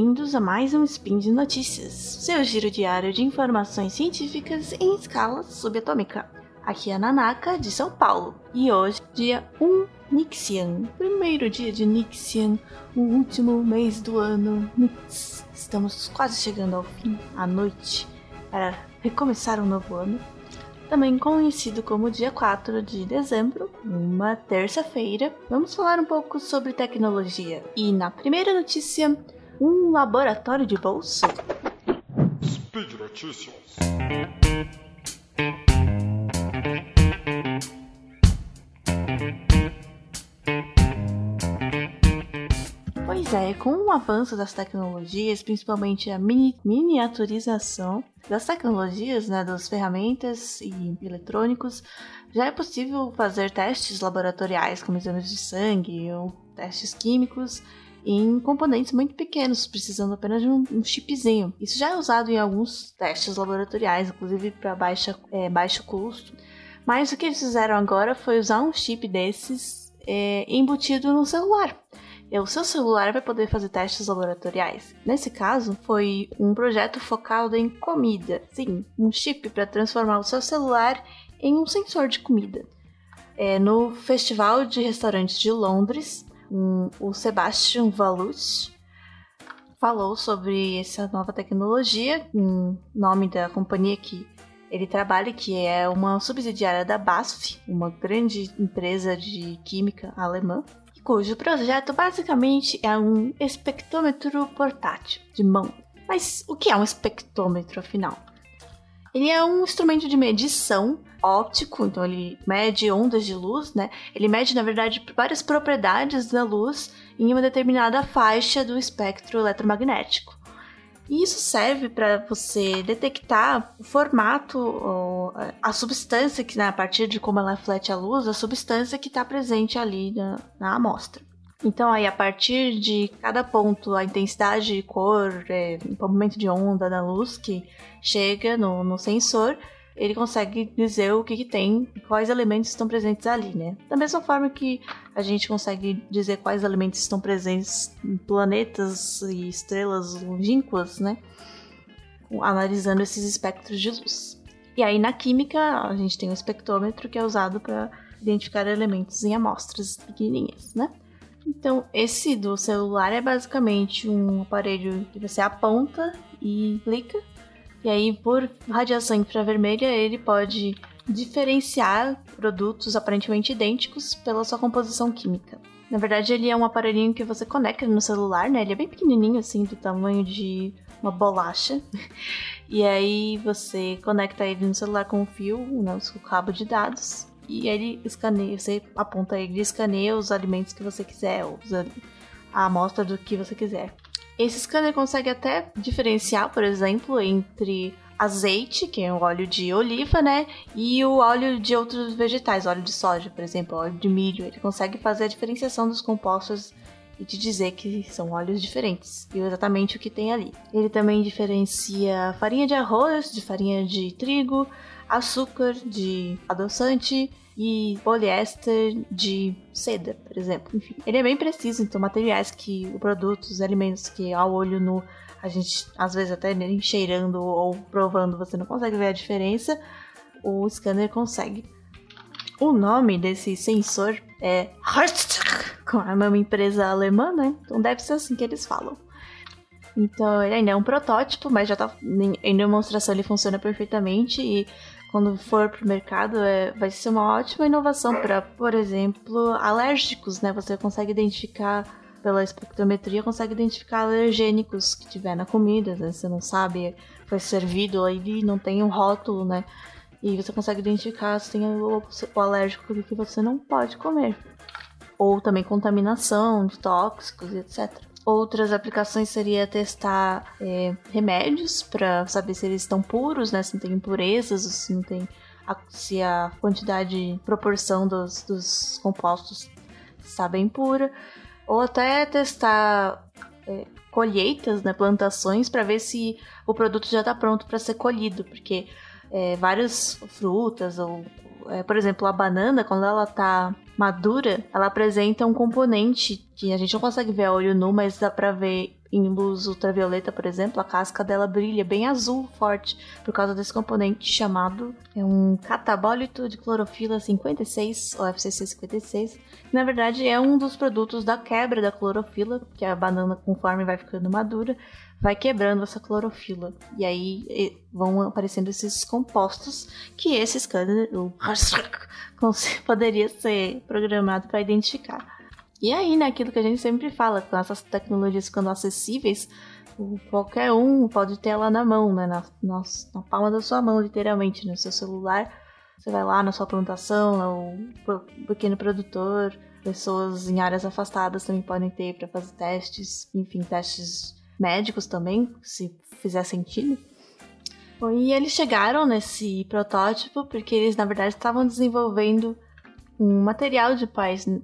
bem-vindos a mais um Spin de Notícias, seu giro diário de informações científicas em escala subatômica. Aqui é a Nanaka, de São Paulo, e hoje, dia 1 Nixian, primeiro dia de Nixian, o último mês do ano Nix. Estamos quase chegando ao fim, à noite, para recomeçar um novo ano também conhecido como dia 4 de dezembro, uma terça-feira. Vamos falar um pouco sobre tecnologia. E na primeira notícia, um laboratório de bolsa. Speed Notícias. Pois é, com o avanço das tecnologias, principalmente a mini miniaturização das tecnologias, né, das ferramentas e eletrônicos, já é possível fazer testes laboratoriais como exames de sangue ou testes químicos em componentes muito pequenos, precisando apenas de um, um chipzinho. Isso já é usado em alguns testes laboratoriais, inclusive para é, baixo custo. Mas o que eles fizeram agora foi usar um chip desses é, embutido no celular o seu celular vai poder fazer testes laboratoriais. Nesse caso, foi um projeto focado em comida. Sim, um chip para transformar o seu celular em um sensor de comida. É, no Festival de Restaurantes de Londres, o Sebastian Valus falou sobre essa nova tecnologia, em nome da companhia que ele trabalha, que é uma subsidiária da BASF, uma grande empresa de química alemã cujo projeto basicamente é um espectrômetro portátil de mão. Mas o que é um espectrômetro afinal? Ele é um instrumento de medição óptico, então ele mede ondas de luz, né? Ele mede, na verdade, várias propriedades da luz em uma determinada faixa do espectro eletromagnético. E isso serve para você detectar o formato, a substância que, né, a partir de como ela reflete a luz, a substância que está presente ali na, na amostra. Então, aí, a partir de cada ponto, a intensidade de cor, é, o comprimento de onda da luz que chega no, no sensor, ele consegue dizer o que, que tem, quais elementos estão presentes ali, né? Da mesma forma que a gente consegue dizer quais elementos estão presentes em planetas e estrelas longínquas, né? Analisando esses espectros de luz. E aí na química a gente tem o espectrômetro que é usado para identificar elementos em amostras pequenininhas, né? Então, esse do celular é basicamente um aparelho que você aponta e clica e aí, por radiação infravermelha, ele pode diferenciar produtos aparentemente idênticos pela sua composição química. Na verdade, ele é um aparelhinho que você conecta no celular, né? Ele é bem pequenininho, assim, do tamanho de uma bolacha. E aí você conecta ele no celular com um fio, né, o cabo de dados. E ele escaneia, você aponta ele e escaneia os alimentos que você quiser, ou a amostra do que você quiser. Esse scanner consegue até diferenciar, por exemplo, entre azeite, que é o óleo de oliva, né? E o óleo de outros vegetais, óleo de soja, por exemplo, óleo de milho. Ele consegue fazer a diferenciação dos compostos e te dizer que são óleos diferentes e exatamente o que tem ali. Ele também diferencia farinha de arroz de farinha de trigo, açúcar de adoçante e poliéster de seda, por exemplo. Enfim, ele é bem preciso, então materiais que o produto, os alimentos que ao olho nu a gente às vezes até nem cheirando ou provando você não consegue ver a diferença, o scanner consegue. O nome desse sensor é com é uma empresa alemã, né? Então deve ser assim que eles falam. Então ele ainda é um protótipo, mas já tá em demonstração ele funciona perfeitamente e quando for pro mercado, é, vai ser uma ótima inovação para, por exemplo, alérgicos, né? Você consegue identificar pela espectrometria, consegue identificar alergênicos que tiver na comida, né? Você não sabe, foi servido aí não tem um rótulo, né? E você consegue identificar se tem o, o alérgico que você não pode comer. Ou também contaminação de tóxicos, etc. Outras aplicações seria testar é, remédios para saber se eles estão puros, né? Se não tem impurezas, se não tem a, se a quantidade, proporção dos, dos compostos está bem pura. Ou até testar é, colheitas, né, plantações, para ver se o produto já está pronto para ser colhido, porque é, várias frutas ou é, por exemplo, a banana, quando ela tá madura, ela apresenta um componente que a gente não consegue ver a olho nu, mas dá pra ver em luz ultravioleta, por exemplo, a casca dela brilha bem azul forte por causa desse componente chamado é um catabólito de clorofila 56, ou FCC 56. Que, na verdade, é um dos produtos da quebra da clorofila, que a banana, conforme vai ficando madura, vai quebrando essa clorofila. E aí vão aparecendo esses compostos que esse scanner poderia ser programado para identificar. E aí, né, aquilo que a gente sempre fala, com essas tecnologias ficando acessíveis, qualquer um pode ter ela na mão, né, na, na, na palma da sua mão, literalmente, no seu celular. Você vai lá na sua plantação, o pequeno produtor, pessoas em áreas afastadas também podem ter para fazer testes, enfim, testes médicos também, se fizer sentido. E eles chegaram nesse protótipo porque eles, na verdade, estavam desenvolvendo um material de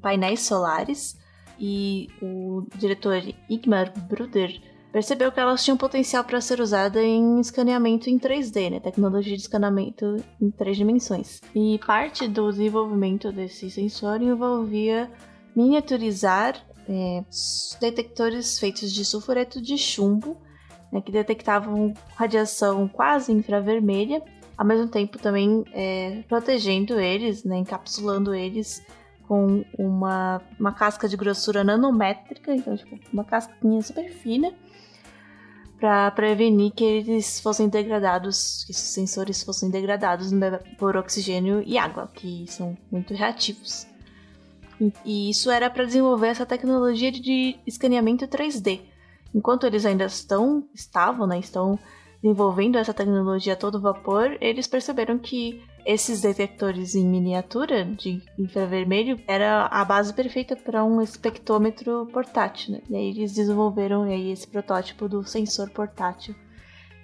painéis solares e o diretor Igmar Bruder percebeu que elas tinham potencial para ser usada em escaneamento em 3D, né? tecnologia de escaneamento em três dimensões. E parte do desenvolvimento desse sensor envolvia miniaturizar é, detectores feitos de sulfureto de chumbo, né, que detectavam radiação quase infravermelha ao mesmo tempo também é, protegendo eles, né, encapsulando eles com uma, uma casca de grossura nanométrica, então tipo, uma casquinha super fina, para prevenir que eles fossem degradados, que esses sensores fossem degradados por oxigênio e água, que são muito reativos. E, e isso era para desenvolver essa tecnologia de escaneamento 3D. Enquanto eles ainda estão, estavam, né, estão desenvolvendo essa tecnologia a todo vapor, eles perceberam que esses detectores em miniatura de infravermelho era a base perfeita para um espectrômetro portátil. Né? E aí eles desenvolveram aí esse protótipo do sensor portátil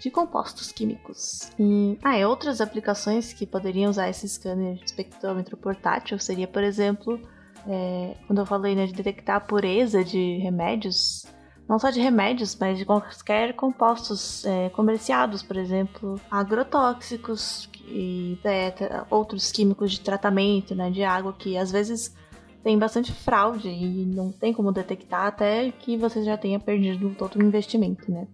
de compostos químicos. E ah, e outras aplicações que poderiam usar esse scanner espectrômetro portátil seria, por exemplo, é, quando eu falei né, de detectar a pureza de remédios, não só de remédios, mas de quaisquer compostos é, comerciados, por exemplo, agrotóxicos e é, outros químicos de tratamento né, de água que às vezes tem bastante fraude e não tem como detectar até que você já tenha perdido todo o investimento, né?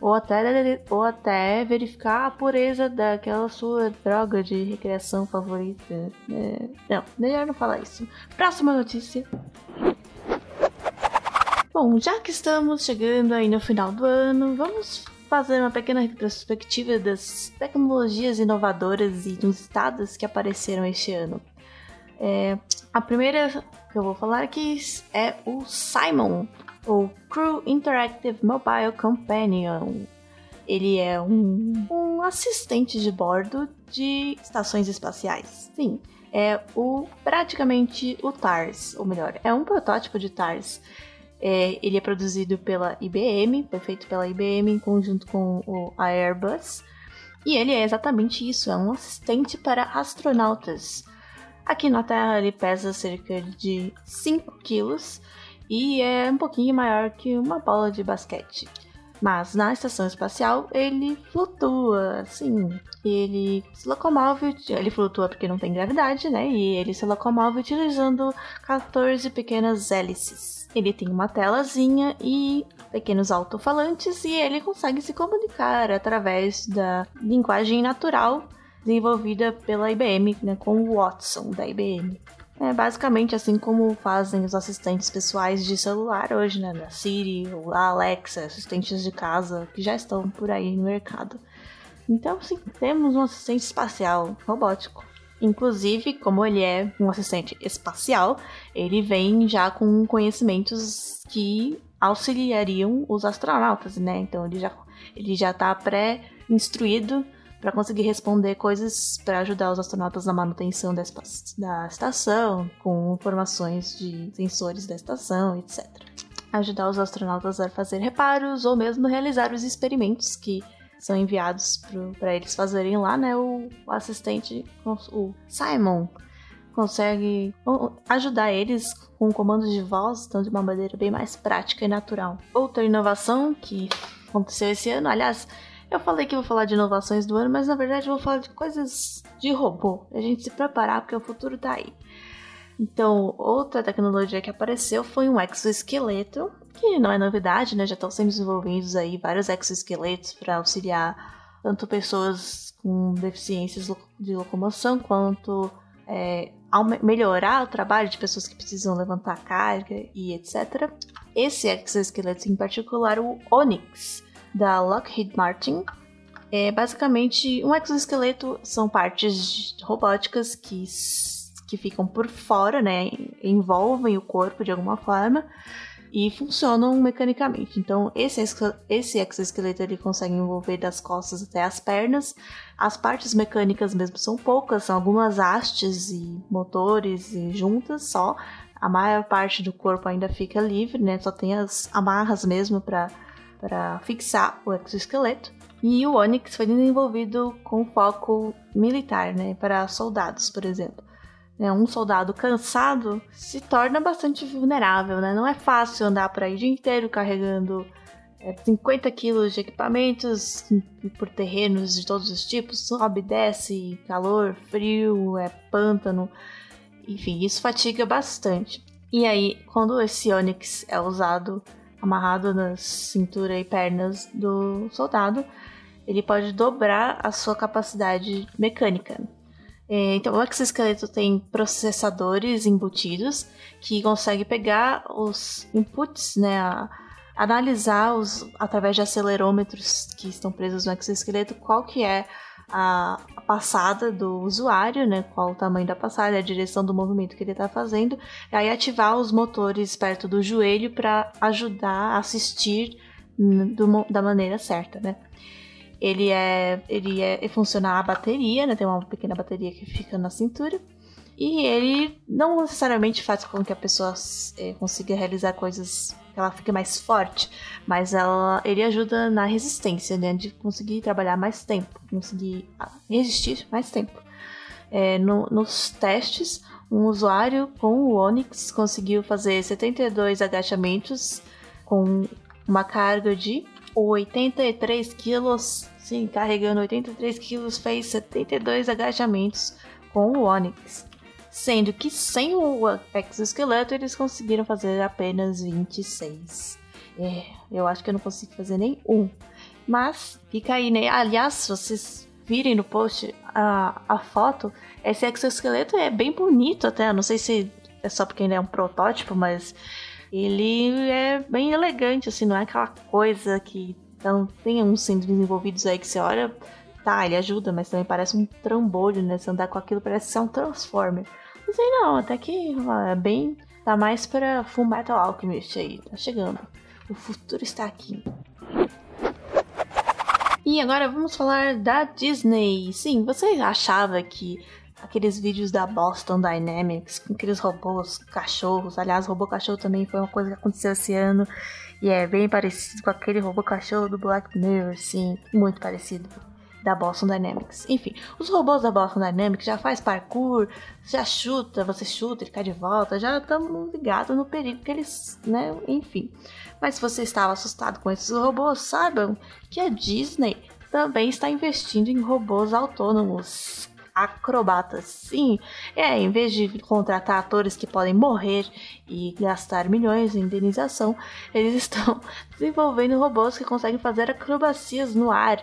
Ou até, ou até verificar a pureza daquela sua droga de recreação favorita. É, não, melhor não falar isso. Próxima notícia. Bom, já que estamos chegando aí no final do ano, vamos fazer uma pequena retrospectiva das tecnologias inovadoras e inusitadas que apareceram este ano. É, a primeira que eu vou falar aqui é o Simon, ou Crew Interactive Mobile Companion. Ele é um, um assistente de bordo de estações espaciais. Sim, é o praticamente o TARS, ou melhor, é um protótipo de TARS é, ele é produzido pela IBM, foi feito pela IBM em conjunto com o Airbus. E ele é exatamente isso, é um assistente para astronautas. Aqui na Terra ele pesa cerca de 5 quilos e é um pouquinho maior que uma bola de basquete. Mas na estação espacial ele flutua, sim. Ele se locomove, ele flutua porque não tem gravidade, né? E ele se locomove utilizando 14 pequenas hélices. Ele tem uma telazinha e pequenos alto-falantes e ele consegue se comunicar através da linguagem natural desenvolvida pela IBM, né, com o Watson da IBM. É basicamente assim como fazem os assistentes pessoais de celular hoje, né? Da Siri, a Alexa, assistentes de casa que já estão por aí no mercado. Então, sim, temos um assistente espacial robótico. Inclusive, como ele é um assistente espacial, ele vem já com conhecimentos que auxiliariam os astronautas, né? Então ele já ele já está pré-instruído para conseguir responder coisas para ajudar os astronautas na manutenção da, da estação, com informações de sensores da estação, etc. Ajudar os astronautas a fazer reparos ou mesmo realizar os experimentos que são enviados para eles fazerem lá, né? O, o assistente, o Simon, consegue ajudar eles com comandos de voz, então de uma maneira bem mais prática e natural. Outra inovação que aconteceu esse ano, aliás, eu falei que vou falar de inovações do ano, mas na verdade eu vou falar de coisas de robô. A gente se preparar porque o futuro tá aí. Então, outra tecnologia que apareceu foi um exoesqueleto que não é novidade, né? Já estão sendo desenvolvidos aí vários exoesqueletos para auxiliar tanto pessoas com deficiências de locomoção quanto é, melhorar o trabalho de pessoas que precisam levantar carga e etc. Esse exoesqueleto em particular, o Onyx, da Lockheed Martin, é basicamente um exoesqueleto são partes robóticas que, que ficam por fora, né? Envolvem o corpo de alguma forma e funcionam mecanicamente. Então, esse, esse exoesqueleto ele consegue envolver das costas até as pernas. As partes mecânicas mesmo são poucas, são algumas hastes e motores e juntas só. A maior parte do corpo ainda fica livre, né? Só tem as amarras mesmo para fixar o exoesqueleto. E o Onyx foi desenvolvido com foco militar, né, para soldados, por exemplo. É, um soldado cansado se torna bastante vulnerável, né? Não é fácil andar por aí o dia inteiro carregando é, 50 quilos de equipamentos por terrenos de todos os tipos, sobe, desce, calor, frio, é pântano, enfim, isso fatiga bastante. E aí, quando esse Onyx é usado amarrado na cintura e pernas do soldado, ele pode dobrar a sua capacidade mecânica. É, então, o exoesqueleto tem processadores embutidos que conseguem pegar os inputs, né, analisar os, através de acelerômetros que estão presos no exoesqueleto qual que é a, passada do usuário, né, qual o tamanho da passada, a direção do movimento que ele está fazendo, e aí ativar os motores perto do joelho para ajudar a assistir do, da maneira certa, né? Ele é. Ele é. Funciona a bateria, né? Tem uma pequena bateria que fica na cintura. E ele não necessariamente faz com que a pessoa é, consiga realizar coisas ela fique mais forte, mas ela, ele ajuda na resistência, né? De conseguir trabalhar mais tempo, conseguir ah, resistir mais tempo. É, no, nos testes, um usuário com o Onix conseguiu fazer 72 agachamentos com uma carga de 83 quilos. Sim, carregando 83 quilos, fez 72 agachamentos com o Onix. Sendo que sem o exoesqueleto eles conseguiram fazer apenas 26. É, eu acho que eu não consigo fazer nem um. Mas fica aí, né? Aliás, vocês virem no post a, a foto, esse exoesqueleto é bem bonito até. Não sei se é só porque ele é um protótipo, mas ele é bem elegante, assim, não é aquela coisa que então, tem uns sendo desenvolvidos aí que você olha, tá, ele ajuda, mas também parece um trambolho, né? Se andar com aquilo parece ser um Transformer. Não sei não, até que é bem. Tá mais pra Full Metal Alchemist aí, tá chegando. O futuro está aqui. E agora vamos falar da Disney. Sim, você achava que aqueles vídeos da Boston Dynamics com aqueles robôs cachorros. Aliás, robô cachorro também foi uma coisa que aconteceu esse ano. E é bem parecido com aquele robô cachorro do Black Mirror, sim. Muito parecido da Boston Dynamics. Enfim, os robôs da Boston Dynamics já faz parkour, já chuta, você chuta, ele cai de volta, já estamos ligados no perigo que eles, né, enfim. Mas se você estava assustado com esses robôs, saibam que a Disney também está investindo em robôs autônomos acrobatas. Sim, é, em vez de contratar atores que podem morrer e gastar milhões em indenização, eles estão desenvolvendo robôs que conseguem fazer acrobacias no ar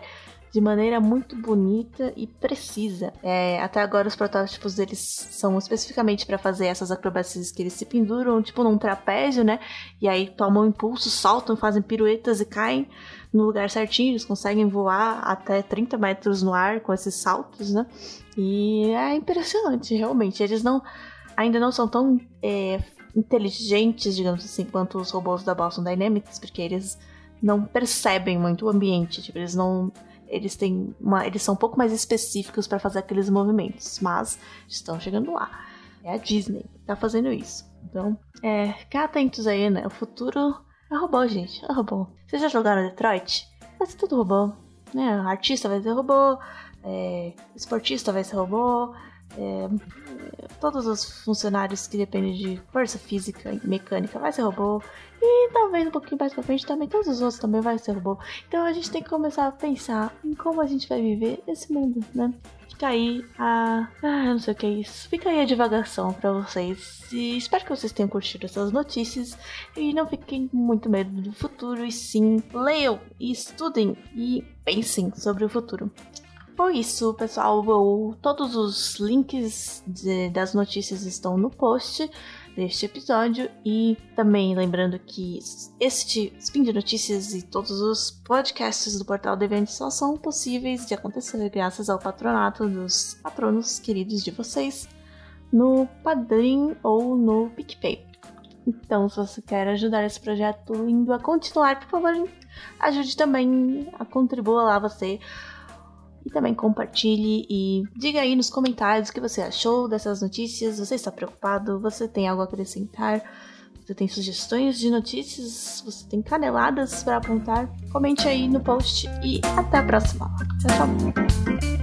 de maneira muito bonita e precisa. É, até agora os protótipos deles são especificamente para fazer essas acrobacias que eles se penduram tipo num trapézio, né? E aí tomam impulso, saltam, fazem piruetas e caem no lugar certinho. Eles conseguem voar até 30 metros no ar com esses saltos, né? E é impressionante, realmente. Eles não ainda não são tão é, inteligentes, digamos assim, quanto os robôs da Boston Dynamics, porque eles não percebem muito o ambiente, tipo, eles não eles têm uma, eles são um pouco mais específicos para fazer aqueles movimentos, mas estão chegando lá. É a Disney que tá fazendo isso. Então, é, ficar atentos aí, né? O futuro é robô, gente. É robô. Vocês já jogaram Detroit? Vai ser tudo robô. Né? Artista vai ser robô, é, esportista vai ser robô, É, todos os funcionários que dependem de força física e mecânica vai ser robô. E talvez um pouquinho mais pra frente também todos os outros também vai ser robô. Então a gente tem que começar a pensar em como a gente vai viver esse mundo, né? Fica aí a. Ah, não sei o que é isso. Fica aí a divagação pra vocês. E espero que vocês tenham curtido essas notícias. E não fiquem muito medo do futuro. E sim, leiam e estudem e pensem sobre o futuro. Por isso, pessoal, eu, todos os links de, das notícias estão no post deste episódio. E também lembrando que este Spin de Notícias e todos os podcasts do Portal Devente só são possíveis de acontecer graças ao patronato dos patronos queridos de vocês no Padrim ou no PicPay. Então, se você quer ajudar esse projeto indo a continuar, por favor, ajude também a contribuir lá você e também compartilhe e diga aí nos comentários o que você achou dessas notícias. Você está preocupado? Você tem algo a acrescentar? Você tem sugestões de notícias? Você tem caneladas para apontar? Comente aí no post e até a próxima. Tchau, tchau.